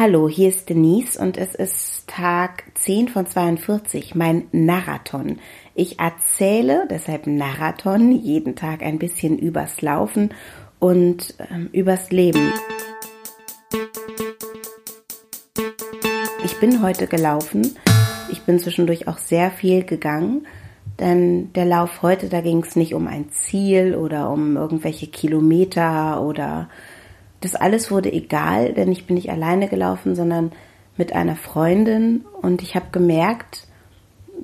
Hallo, hier ist Denise und es ist Tag 10 von 42, mein Marathon. Ich erzähle, deshalb Marathon, jeden Tag ein bisschen übers Laufen und ähm, übers Leben. Ich bin heute gelaufen. Ich bin zwischendurch auch sehr viel gegangen, denn der Lauf heute, da ging es nicht um ein Ziel oder um irgendwelche Kilometer oder das alles wurde egal, denn ich bin nicht alleine gelaufen, sondern mit einer Freundin und ich habe gemerkt,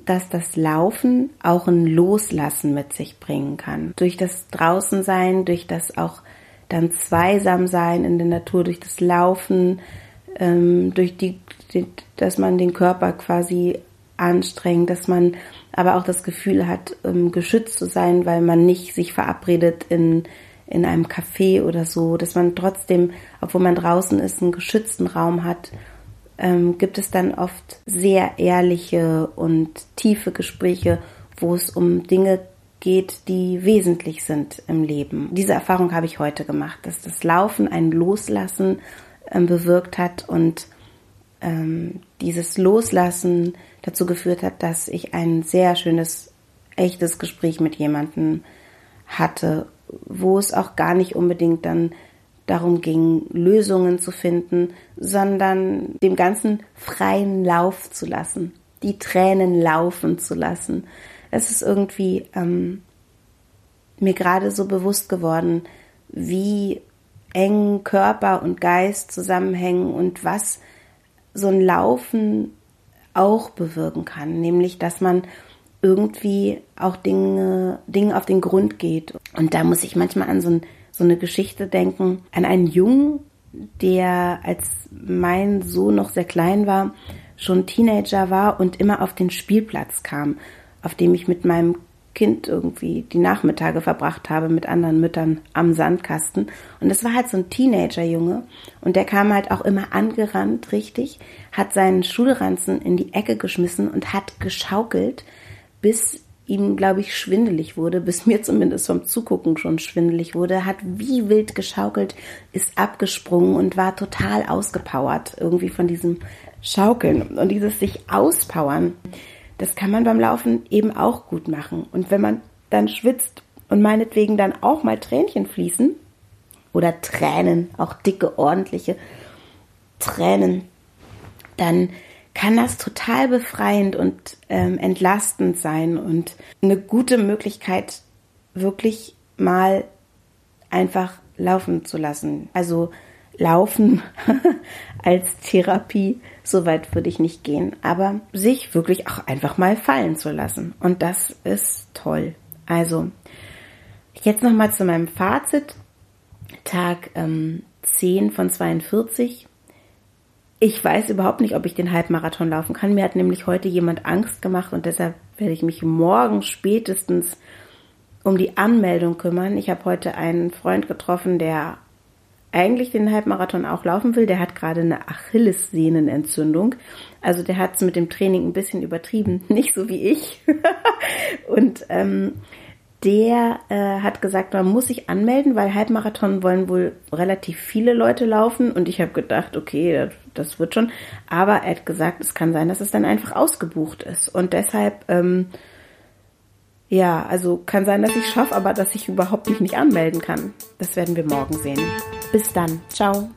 dass das Laufen auch ein Loslassen mit sich bringen kann. Durch das Draußensein, durch das auch dann Zweisamsein in der Natur, durch das Laufen, ähm, durch die, dass man den Körper quasi anstrengt, dass man aber auch das Gefühl hat, ähm, geschützt zu sein, weil man nicht sich verabredet in in einem Café oder so, dass man trotzdem, obwohl man draußen ist, einen geschützten Raum hat, ähm, gibt es dann oft sehr ehrliche und tiefe Gespräche, wo es um Dinge geht, die wesentlich sind im Leben. Diese Erfahrung habe ich heute gemacht, dass das Laufen ein Loslassen ähm, bewirkt hat und ähm, dieses Loslassen dazu geführt hat, dass ich ein sehr schönes, echtes Gespräch mit jemandem hatte wo es auch gar nicht unbedingt dann darum ging, Lösungen zu finden, sondern dem Ganzen freien Lauf zu lassen, die Tränen laufen zu lassen. Es ist irgendwie ähm, mir gerade so bewusst geworden, wie eng Körper und Geist zusammenhängen und was so ein Laufen auch bewirken kann, nämlich dass man irgendwie auch Dinge, Dinge auf den Grund geht. Und da muss ich manchmal an so, ein, so eine Geschichte denken, an einen Jungen, der als mein Sohn noch sehr klein war, schon Teenager war und immer auf den Spielplatz kam, auf dem ich mit meinem Kind irgendwie die Nachmittage verbracht habe mit anderen Müttern am Sandkasten. Und das war halt so ein Teenager-Junge. Und der kam halt auch immer angerannt, richtig, hat seinen Schulranzen in die Ecke geschmissen und hat geschaukelt, bis ihm, glaube ich, schwindelig wurde, bis mir zumindest vom Zugucken schon schwindelig wurde, hat wie wild geschaukelt, ist abgesprungen und war total ausgepowert irgendwie von diesem Schaukeln. Und dieses sich auspowern, das kann man beim Laufen eben auch gut machen. Und wenn man dann schwitzt und meinetwegen dann auch mal Tränchen fließen oder Tränen, auch dicke, ordentliche Tränen, dann kann das total befreiend und ähm, entlastend sein und eine gute Möglichkeit, wirklich mal einfach laufen zu lassen. Also laufen als Therapie, so weit würde ich nicht gehen, aber sich wirklich auch einfach mal fallen zu lassen. Und das ist toll. Also, jetzt nochmal zu meinem Fazit. Tag ähm, 10 von 42 ich weiß überhaupt nicht, ob ich den Halbmarathon laufen kann. Mir hat nämlich heute jemand Angst gemacht und deshalb werde ich mich morgen spätestens um die Anmeldung kümmern. Ich habe heute einen Freund getroffen, der eigentlich den Halbmarathon auch laufen will. Der hat gerade eine Achillessehnenentzündung. Also der hat es mit dem Training ein bisschen übertrieben, nicht so wie ich. und ähm, der äh, hat gesagt, man muss sich anmelden, weil Halbmarathon wollen wohl relativ viele Leute laufen. Und ich habe gedacht, okay, das, wird schon. Aber er hat gesagt, es kann sein, dass es dann einfach ausgebucht ist. Und deshalb, ähm, ja, also kann sein, dass ich schaffe, aber dass ich überhaupt mich nicht anmelden kann. Das werden wir morgen sehen. Bis dann. Ciao.